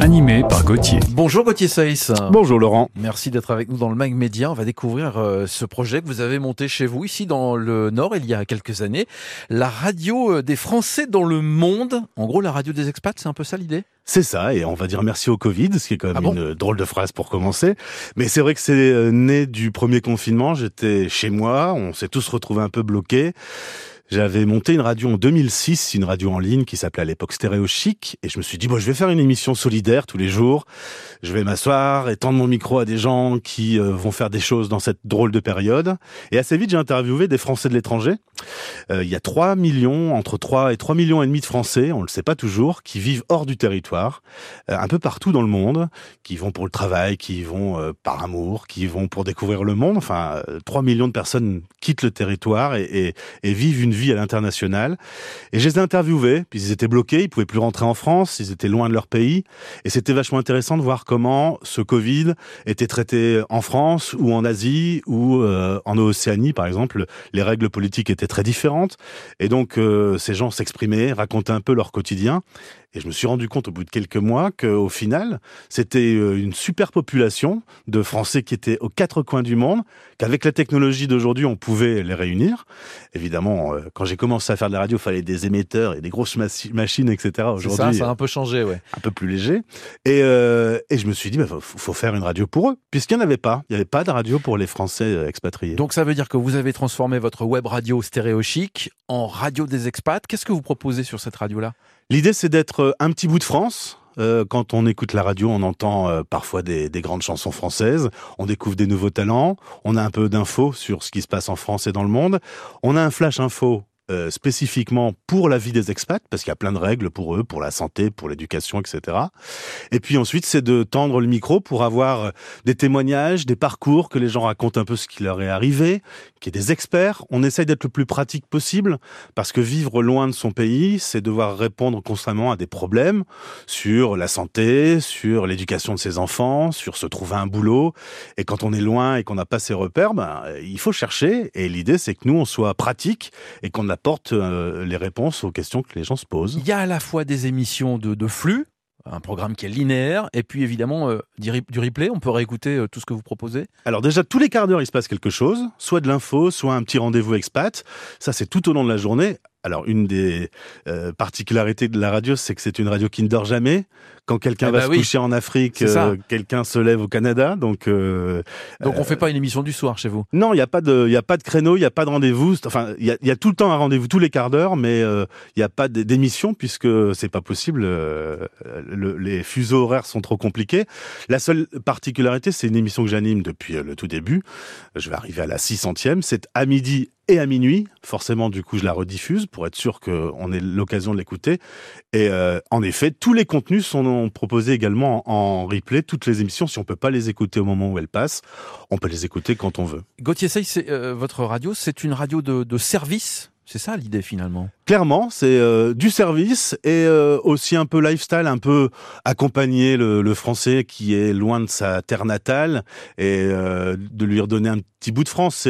Animé par Gauthier. Bonjour Gauthier Seyss. Bonjour Laurent. Merci d'être avec nous dans le Mag Média. On va découvrir euh, ce projet que vous avez monté chez vous ici dans le Nord il y a quelques années. La radio euh, des Français dans le monde. En gros, la radio des expats, c'est un peu ça l'idée? C'est ça, et on va dire merci au Covid, ce qui est quand même Ah bon? une drôle de phrase pour commencer. Mais c'est vrai que c'est euh, né du premier confinement. J'étais chez moi, on s'est tous retrouvés un peu bloqués. J'avais monté une radio en 2006, une radio en ligne qui s'appelait à l'époque Stéréo Chic, et je me suis dit bon, je vais faire une émission solidaire tous les jours. Je vais m'asseoir et tendre mon micro à des gens qui euh, vont faire des choses dans cette drôle de période. Et assez vite, j'ai interviewé des Français de l'étranger. Euh, il y a 3 millions, entre 3 et 3 millions et demi de Français, on le sait pas toujours, qui vivent hors du territoire, euh, un peu partout dans le monde, qui vont pour le travail, qui vont par amour, qui vont pour découvrir le monde. Enfin, euh, 3 millions de personnes quittent le territoire et, et, et vivent une vie à l'international. Et je les ai interviewés, puis ils étaient bloqués, ils pouvaient plus rentrer en France, ils étaient loin de leur pays. Et c'était vachement intéressant de voir comment ce Covid était traité en France ou en Asie ou euh, en Océanie, par exemple. Les règles politiques étaient très différentes. Et donc, euh, ces gens s'exprimaient, racontaient un peu leur quotidien. Et je me suis rendu compte au bout de quelques mois qu'au final, c'était euh, une super population de Français qui étaient aux quatre coins du monde, qu'avec la technologie d'aujourd'hui, on pouvait les réunir. Évidemment, euh, quand j'ai commencé à faire de la radio, il fallait des émetteurs et des grosses machi- machines, etc. C'est ça, Aujourd'hui, ça a un peu changé, ouais. un peu plus léger. Et, euh, et je me suis dit, il faut, faut faire une radio pour eux, puisqu'il n'y en avait pas. Il n'y avait pas de radio pour les Français expatriés. Donc ça veut dire que vous avez transformé votre web radio Stéréo Chic en radio des expats. Qu'est-ce que vous proposez sur cette radio-là? L'idée, c'est d'être euh, un petit bout de France. Euh, quand on écoute la radio, on entend euh, parfois des, des grandes chansons françaises, on découvre des nouveaux talents, on a un peu d'infos sur ce qui se passe en France et dans le monde. On a un flash info euh, spécifiquement pour la vie des expats, parce qu'il y a plein de règles pour eux, pour la santé, pour l'éducation, etc. Et puis ensuite, c'est de tendre le micro pour avoir euh, des témoignages, des parcours, que les gens racontent un peu ce qui leur est arrivé, qu'il y ait des experts. On essaye d'être le plus pratique possible, parce que vivre loin de son pays, c'est devoir répondre constamment à des problèmes sur la santé, sur l'éducation de ses enfants, sur se trouver un boulot. Et quand on est loin et qu'on n'a pas ses repères, ben, il faut chercher. Et l'idée, c'est que nous, on soit pratique et qu'on apporte euh, les réponses aux questions que les gens se posent. Il y a à la fois des émissions de, de flux, un programme qui est linéaire, et puis évidemment euh, du replay. On peut réécouter euh, tout ce que vous proposez. Alors déjà, tous les quarts d'heure, il se passe quelque chose, soit de l'info, soit un petit rendez-vous expat. Ça, c'est tout au long de la journée. Alors, une des euh, particularités de la radio, c'est que c'est une radio qui ne dort jamais. Quand quelqu'un Eh va ben se oui. coucher en Afrique, euh, quelqu'un se lève au Canada. Donc, euh, Donc on fait pas une émission du soir chez vous? non, il n'y a pas de, y a pas de créneau, il n'y a pas de rendez-vous. Enfin, il y a, il y a tout le temps un rendez-vous tous les quarts d'heure, mais il n'y a pas d'émission puisque c'est pas possible. le- les fuseaux horaires sont trop compliqués. La seule particularité, c'est une émission que j'anime depuis le tout début. Je vais arriver à la 600e. C'est à midi et à minuit. Forcément, du coup, je la rediffuse pour être sûr qu'on ait l'occasion de l'écouter. Et euh, en effet, tous les contenus sont proposés également en, replay. Toutes les émissions, si on peut pas les écouter au moment où elles passent, on peut les écouter quand on veut. Gauthier Sey, euh, votre radio, c'est une radio de, de service? C'est ça l'idée finalement. Clairement, c'est euh, du service et euh, aussi un peu lifestyle, un peu accompagner le, français qui est loin de sa terre natale et euh, de lui redonner un petit bout de France.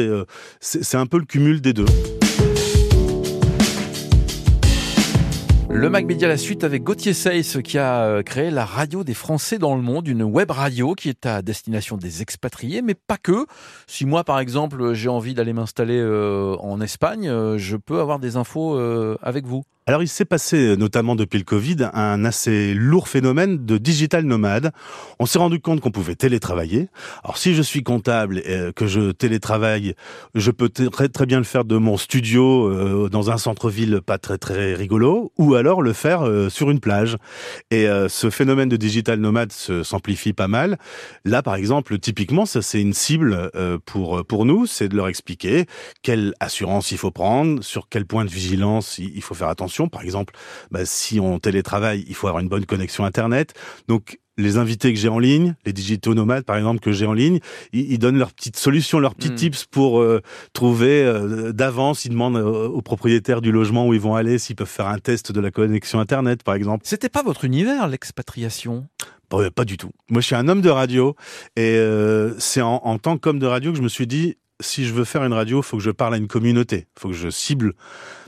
C'est un peu le cumul des deux. Le Mag Média la suite avec Gauthier Seyss qui a euh, créé la radio des Français dans le monde, une web radio qui est à destination des expatriés, mais pas que. Si moi par exemple j'ai envie d'aller m'installer euh, en Espagne, euh, je peux avoir des infos avec vous. Alors il s'est passé, notamment depuis le Covid, un assez lourd phénomène de digital nomade. On s'est rendu compte qu'on pouvait télétravailler. Alors si je suis comptable et euh, que je télétravaille, je peux très très bien le faire de mon studio euh, dans un centre-ville pas très très rigolo, ou alors le faire euh, sur une plage. Et euh, ce phénomène de digital nomade se- s'amplifie pas mal. Là par exemple, typiquement, ça c'est une cible euh, pour pour nous, c'est de leur expliquer quelle assurance il faut prendre, sur quel point de vigilance il il faut faire attention. Par exemple, bah, si on télétravaille, il faut avoir une bonne connexion Internet. Donc, les invités que j'ai en ligne, les digitaux nomades par exemple que j'ai en ligne, ils, ils donnent leurs petites solutions, leurs petits Mm. tips pour euh, trouver euh, d'avance. Ils demandent euh, aux propriétaires du logement où ils vont aller s'ils peuvent faire un test de la connexion Internet par exemple. C'était pas votre univers l'expatriation? Pas, pas du tout. Moi, je suis un homme de radio et c'est en, en tant qu'homme de radio que je me suis dit si je veux faire une radio, faut que je parle à une communauté, faut que je cible,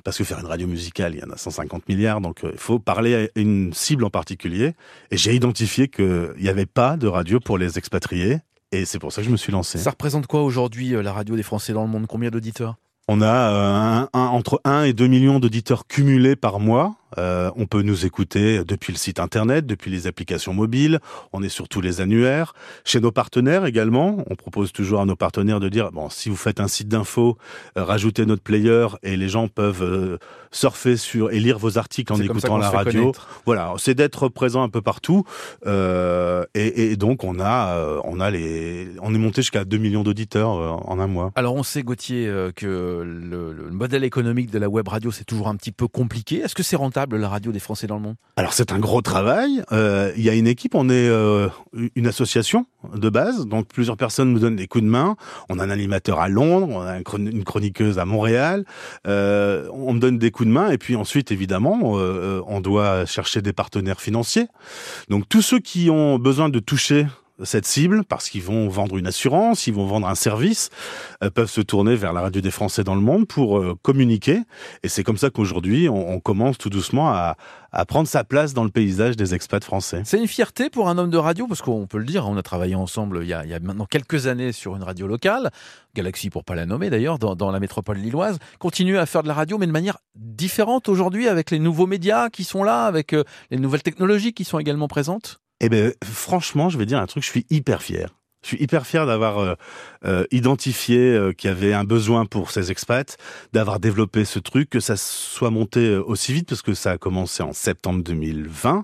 parce que faire une radio musicale, il y en a 150 milliards, donc euh, il faut parler à une cible en particulier. Et j'ai identifié qu'il n'y avait pas de radio pour les expatriés, et c'est pour ça que je me suis lancé. Ça représente quoi aujourd'hui euh, la radio des Français dans le monde? Combien d'auditeurs? On a euh, un- un- entre 1 et 2 millions d'auditeurs cumulés par mois. Euh, on peut nous écouter depuis le site internet, depuis les applications mobiles. On est sur tous les annuaires. Chez nos partenaires également, on propose toujours à nos partenaires de dire bon, si vous faites un site d'info, euh, rajoutez notre player et les gens peuvent euh, surfer sur et lire vos articles en écoutant la radio. Voilà, c'est d'être présent un peu partout. Et, et donc on a, on a les, on est monté jusqu'à 2 millions d'auditeurs en un mois. Alors on sait Gauthier que le, le modèle économique de la web radio c'est toujours un petit peu compliqué. Est-ce que c'est rentable? La radio des Français dans le monde Alors c'est un gros travail. Euh, Il y a une équipe, on est euh, une association de base, donc plusieurs personnes nous donnent des coups de main. On a un animateur à Londres, on a une chroniqueuse à Montréal. Euh, on me donne des coups de main et puis ensuite évidemment on doit chercher des partenaires financiers. Donc tous ceux qui ont besoin de toucher cette cible parce qu'ils vont vendre une assurance, ils vont vendre un service, euh, peuvent se tourner vers la radio des Français dans le monde pour euh, communiquer. Et c'est comme ça qu'aujourd'hui, on, commence tout doucement à, prendre sa place dans le paysage des expats français. C'est une fierté pour un homme de radio parce qu'on peut le dire, on a travaillé ensemble il y a, il y a maintenant quelques années sur une radio locale, Galaxy pour pas la nommer d'ailleurs, dans, dans la métropole lilloise. Continuer à faire de la radio mais de manière différente aujourd'hui avec les nouveaux médias qui sont là, avec euh, les nouvelles technologies qui sont également présentes. Eh ben, franchement, je vais dire un truc, je suis hyper fier. Je suis hyper fier d'avoir euh, euh, identifié euh, qu'il y avait un besoin pour ces expats, d'avoir développé ce truc, que ça soit monté euh, aussi vite, parce que ça a commencé en septembre 2020.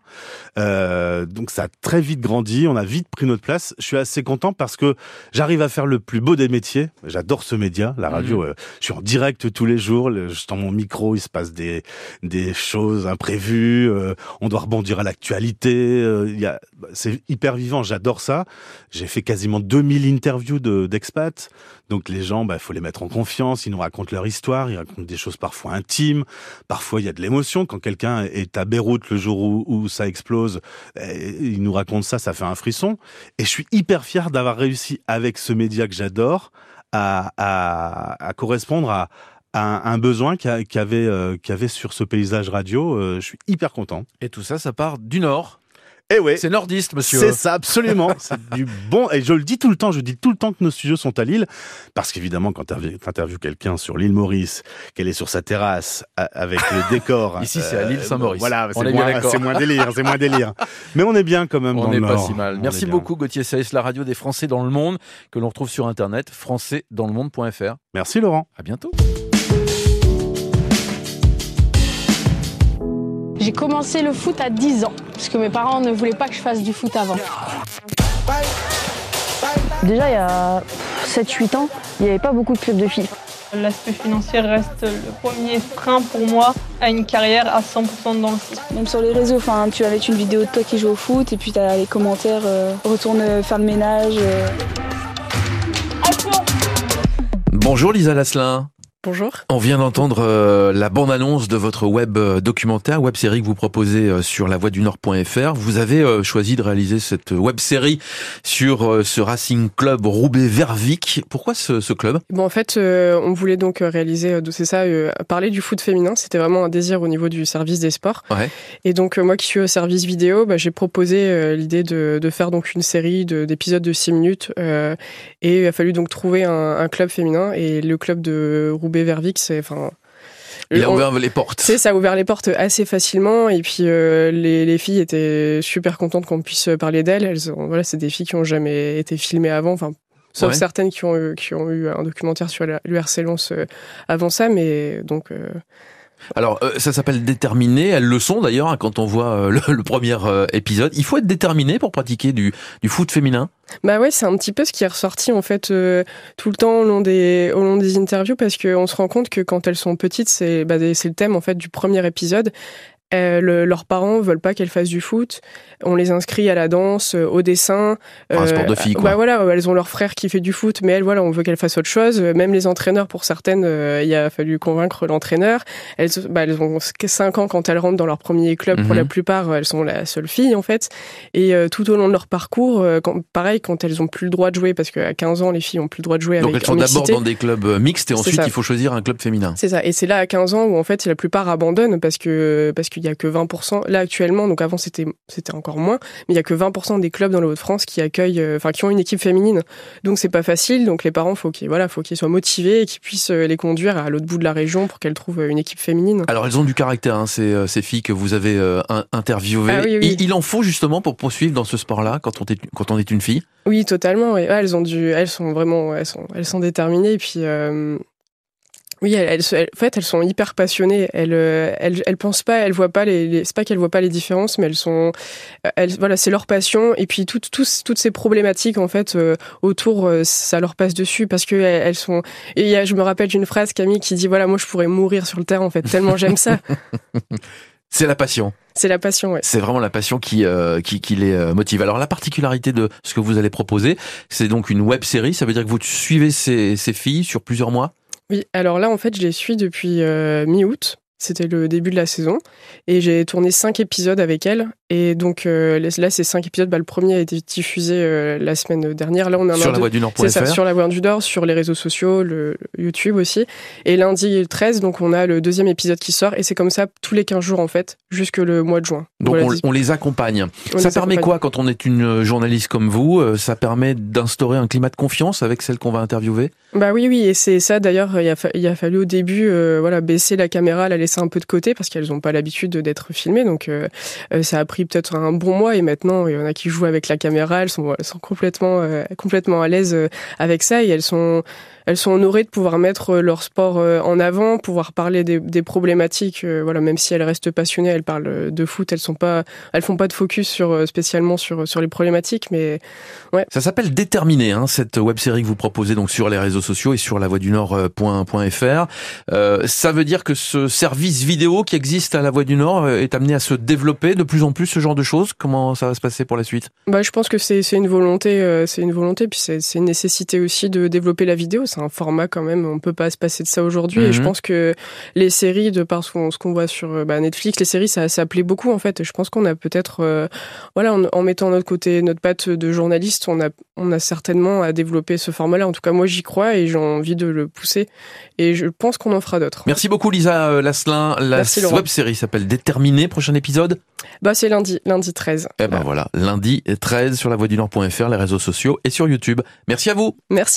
Euh, donc ça a très vite grandi, on a vite pris notre place. Je suis assez content parce que j'arrive à faire le plus beau des métiers. J'adore ce média, la radio. euh, je suis en direct tous les jours. Je- Dans mon micro, il se passe des, des choses imprévues. euh, on doit rebondir à l'actualité. il y a- c'est hyper vivant. J'adore ça. J'ai fait quasiment 2000 interviews de- d'expats. Donc les gens, bah, faut les mettre en confiance. Ils nous racontent leur histoire. Ils racontent des choses parfois intimes. Parfois, il y a de l'émotion. Quand quelqu'un est à Beyrouth le jour où, ça explose, eh, il nous raconte ça, ça fait un frisson. Et je suis hyper fier d'avoir réussi avec ce média que j'adore à, correspondre à, un, besoin qu'il y a- qu'il y avait, euh, avait sur ce paysage radio. Euh, je suis hyper content. Et tout ça, ça part du Nord. Et ouais. C'est nordiste, monsieur. C'est ça, absolument. c'est du bon. Et je le dis tout le temps, je dis tout le temps que nos studios sont à Lille. Parce qu'évidemment, quand tu interviews quelqu'un sur l'île Maurice, qu'elle est sur sa terrasse, avec le décor. Ici, c'est à l'île Saint-Maurice. Voilà, c'est moins, d'accord. c'est moins délire, c'est moins délire. Mais on est bien quand même dans On le n'est pas Nord. si mal. On Merci beaucoup Gauthier Saïs, la radio des Français dans le monde, que l'on retrouve sur internet, françaisdanslemonde.fr. Merci Laurent. À bientôt. J'ai commencé le foot à 10 ans, parce que mes parents ne voulaient pas que je fasse du foot avant. Déjà, il y a 7-8 ans, il n'y avait pas beaucoup de clubs de filles. L'aspect financier reste le premier frein pour moi à une carrière à 100% dans le foot. Même sur les réseaux, enfin, tu vas mettre une vidéo de toi qui joue au foot et puis tu as les commentaires euh, retourne faire le ménage. euh. Bonjour Lisa Lasselin. Bonjour. On vient d'entendre euh, la bande-annonce de votre web euh, documentaire, web série que vous proposez euh, sur lavoidunord.fr. Vous avez euh, choisi de réaliser cette web série sur ce Racing Club Roubaix-Vervic. Pourquoi ce, ce club? Bon, en fait, on voulait donc réaliser, c'est ça, parler du foot féminin. C'était vraiment un désir au niveau du service des sports. Ouais. Et donc, moi qui suis au service vidéo, bah, j'ai proposé l'idée de, de faire donc une série de- d'épisodes de 6 minutes. et il a fallu donc trouver un, un club féminin. Et le club de C'est. Enfin, Il a ouvert les portes. C'est ça a ouvert les portes assez facilement et puis euh, les, les filles étaient super contentes qu'on puisse parler d'elles. Elles ont- voilà, c'est des filles qui ont jamais été filmées avant, enfin sauf Ouais. certaines qui ont eu, qui ont eu un documentaire sur l'URC Lens euh, avant ça, mais donc euh, Alors, euh, ça s'appelle déterminé. Elles le sont d'ailleurs hein, quand on voit euh, le, premier euh, épisode. Il faut être déterminé pour pratiquer du, du foot féminin. bah ouais, c'est un petit peu ce qui est ressorti en fait euh, tout le temps au long des au long des interviews parce qu'on se rend compte que quand elles sont petites, c'est bah, c'est le thème en fait du premier épisode. Euh, le, leurs parents veulent pas qu'elles fassent du foot. On les inscrit à la danse, euh, au dessin. Un sport de filles, quoi. Bah voilà, elles ont leur frère qui fait du foot, mais elles, voilà, on veut qu'elles fassent autre chose. Même les entraîneurs, pour certaines, euh, il a fallu convaincre l'entraîneur. Elles, bah, elles ont 5 ans quand elles rentrent dans leur premier club. Pour Mhm. la plupart, elles sont la seule fille, en fait. Et euh, tout au long de leur parcours, euh, quand, pareil, quand elles ont plus le droit de jouer, parce qu'à 15 ans, les filles ont plus le droit de jouer Donc avec elles sont d'abord dans des clubs euh, mixtes et ensuite il faut choisir un club féminin. C'est ça. Et c'est là à 15 ans où en fait la plupart abandonnent parce que parce qu'il y a que 20%. Là actuellement, donc avant c'était c'était encore moins, mais il y a que 20% des clubs dans le Haut-de-France qui accueillent, euh, enfin qui ont une équipe féminine. Donc c'est pas facile. Donc les parents faut qu'ils voilà faut qu'ils soient motivés et qu'ils puissent euh, les conduire à l'autre bout de la région pour qu'elles trouvent euh, une équipe féminine. Alors elles ont du caractère, hein, ces, ces filles que vous avez euh, in- interviewées. Ah oui, oui. Il, il en faut justement pour poursuivre dans ce sport-là quand on est quand on est une fille? Oui, totalement. Ouais, elles ont dû, elles sont vraiment, elles sont, elles sont déterminées. Et puis, euh, oui, elles, elles, elles- en fait, elles sont hyper passionnées. Elles, euh, elles, elles pensent pas, elles voient pas les, les- c'est pas qu'elles voient pas les différences, mais elles sont, elles, voilà, c'est leur passion. Et puis toutes, tous- toutes ces problématiques en fait euh, autour, euh, ça leur passe dessus parce que elles, sont. Et il y a, je me rappelle d'une phrase Camille qui dit voilà, moi je pourrais mourir sur le terrain en fait tellement j'aime ça. C'est la passion. C'est la passion, ouais. C'est vraiment la passion qui, euh, qui, qui les euh, motive. Alors la particularité de ce que vous allez proposer, c'est donc une web série. Ça veut dire que vous suivez ces, ces filles sur plusieurs mois? Oui, alors là, en fait, je les suis depuis euh, mi-août. C'était le début de la saison. Et j'ai tourné cinq épisodes avec elles. Et donc, euh, là, ces cinq épisodes, bah, le premier a été diffusé euh, la semaine dernière. Là, on a Sur la de- voix du C'est ça, sur la Voix du Nord, sur les réseaux sociaux, le, le YouTube aussi. Et lundi 13, donc, on a le deuxième épisode qui sort. Et c'est comme ça tous les 15 jours, en fait, jusque le mois de juin. Donc Voilà, on, les accompagne. on ça les permet accompagne. quoi quand on est une journaliste comme vous Euh, Ça permet d'instaurer un climat de confiance avec celle qu'on va interviewer? Bah oui, oui, et c'est ça d'ailleurs, il, a fa- il a fallu au début euh, voilà, baisser la caméra, la laisser un peu de côté parce qu'elles n'ont pas l'habitude d'être filmées. Donc euh, euh, ça a pris peut-être un bon mois et maintenant il y en a qui jouent avec la caméra, elles sont, complètement, euh, complètement à l'aise euh, avec ça et elles sont, elles sont honorées de pouvoir mettre euh, leur sport en avant, pouvoir parler des, problématiques. voilà, même si elles restent passionnées, elles parlent de foot, elles sont pas, elles font pas de focus sur spécialement sur sur les problématiques, mais ouais. Ça s'appelle Déterminé, hein, cette web série que vous proposez donc sur les réseaux sociaux et sur la voix du Nord.fr. Euh, ça veut dire que ce service vidéo qui existe à la Voix du Nord est amené à se développer de plus en plus ce genre de choses. Comment ça va se passer pour la suite? Bah, je pense que c'est une volonté, euh, c'est une volonté, puis c'est une nécessité aussi de développer la vidéo. C'est un format quand même, on peut pas se passer de ça aujourd'hui. Et je Mhm. pense que les séries, de par ce qu'on voit sur euh, bah, Netflix, les séries, ça, ça plaît beaucoup en fait. Et je pense qu'on a peut-être, euh, voilà, en, en mettant notre côté, notre patte de journaliste, on a, on a certainement à développer ce format-là. En tout cas, moi, j'y crois et j'ai envie de le pousser. Et je pense qu'on en fera d'autres. Merci beaucoup Lisa Lasselin. La Merci, web série s'appelle Déterminé. Prochain épisode? Bah, c'est lundi, lundi 13. Eh ben voilà, lundi 13 sur la voix du Nord.fr, les réseaux sociaux et sur YouTube. Merci à vous. Merci.